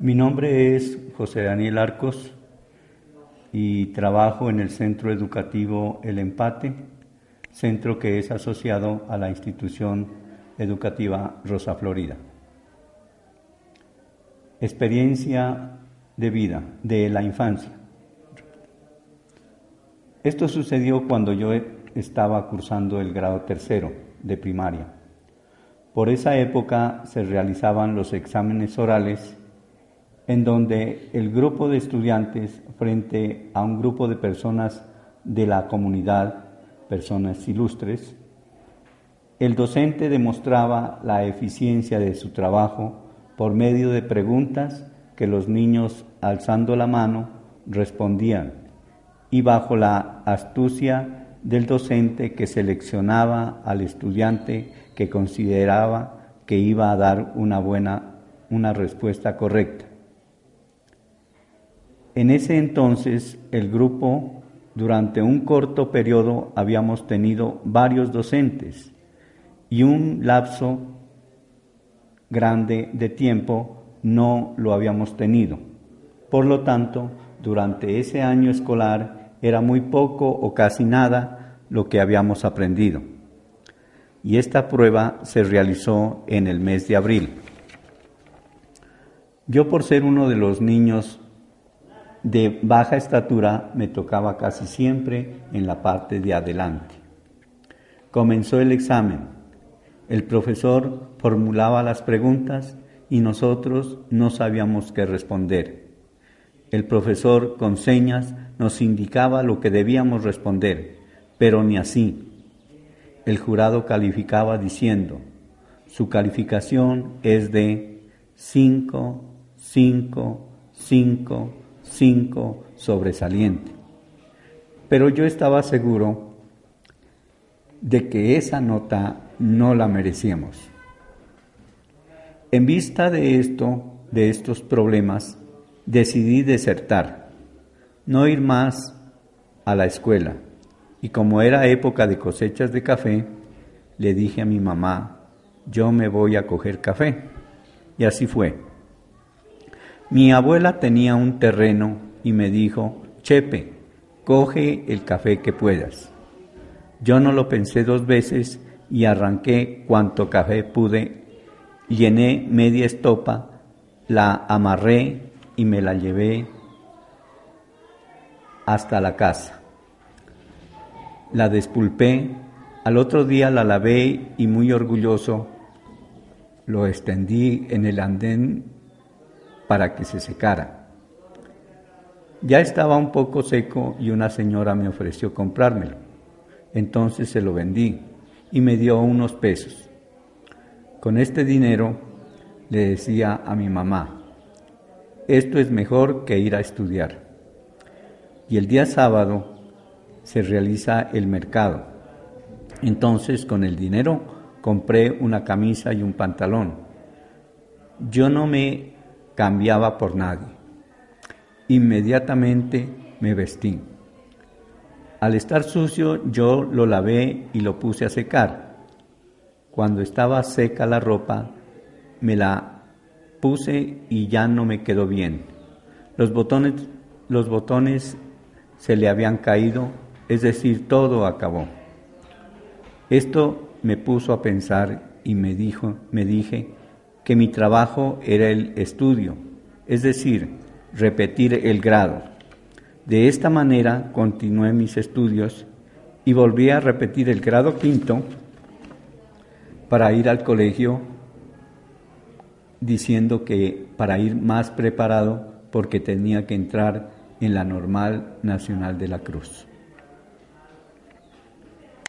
Mi nombre es José Daniel Arcos y trabajo en el Centro Educativo El Empate, centro que es asociado a la institución educativa Rosa Florida. Experiencia de vida, de la infancia. Esto sucedió cuando yo estaba cursando el grado tercero de primaria. Por esa época se realizaban los exámenes orales en donde el grupo de estudiantes frente a un grupo de personas de la comunidad, personas ilustres, el docente demostraba la eficiencia de su trabajo por medio de preguntas que los niños, alzando la mano, respondían y bajo la astucia del docente que seleccionaba al estudiante que consideraba que iba a dar una buena una respuesta correcta. En ese entonces el grupo, durante un corto periodo, habíamos tenido varios docentes y un lapso grande de tiempo no lo habíamos tenido. Por lo tanto, durante ese año escolar era muy poco o casi nada lo que habíamos aprendido. Y esta prueba se realizó en el mes de abril. Yo por ser uno de los niños de baja estatura me tocaba casi siempre en la parte de adelante. Comenzó el examen. El profesor formulaba las preguntas y nosotros no sabíamos qué responder. El profesor con señas nos indicaba lo que debíamos responder, pero ni así. El jurado calificaba diciendo, su calificación es de 5, 5, 5, 5 sobresaliente. Pero yo estaba seguro de que esa nota no la merecíamos. En vista de esto, de estos problemas, decidí desertar, no ir más a la escuela. Y como era época de cosechas de café, le dije a mi mamá, yo me voy a coger café. Y así fue. Mi abuela tenía un terreno y me dijo, Chepe, coge el café que puedas. Yo no lo pensé dos veces y arranqué cuanto café pude, llené media estopa, la amarré y me la llevé hasta la casa. La despulpé, al otro día la lavé y muy orgulloso lo extendí en el andén para que se secara. Ya estaba un poco seco y una señora me ofreció comprármelo. Entonces se lo vendí y me dio unos pesos. Con este dinero le decía a mi mamá, esto es mejor que ir a estudiar. Y el día sábado se realiza el mercado. Entonces con el dinero compré una camisa y un pantalón. Yo no me cambiaba por nadie. Inmediatamente me vestí. Al estar sucio yo lo lavé y lo puse a secar. Cuando estaba seca la ropa, me la puse y ya no me quedó bien. Los botones, los botones se le habían caído, es decir, todo acabó. Esto me puso a pensar y me dijo, me dije, que mi trabajo era el estudio, es decir, repetir el grado. De esta manera continué mis estudios y volví a repetir el grado quinto para ir al colegio diciendo que para ir más preparado porque tenía que entrar en la normal nacional de la cruz.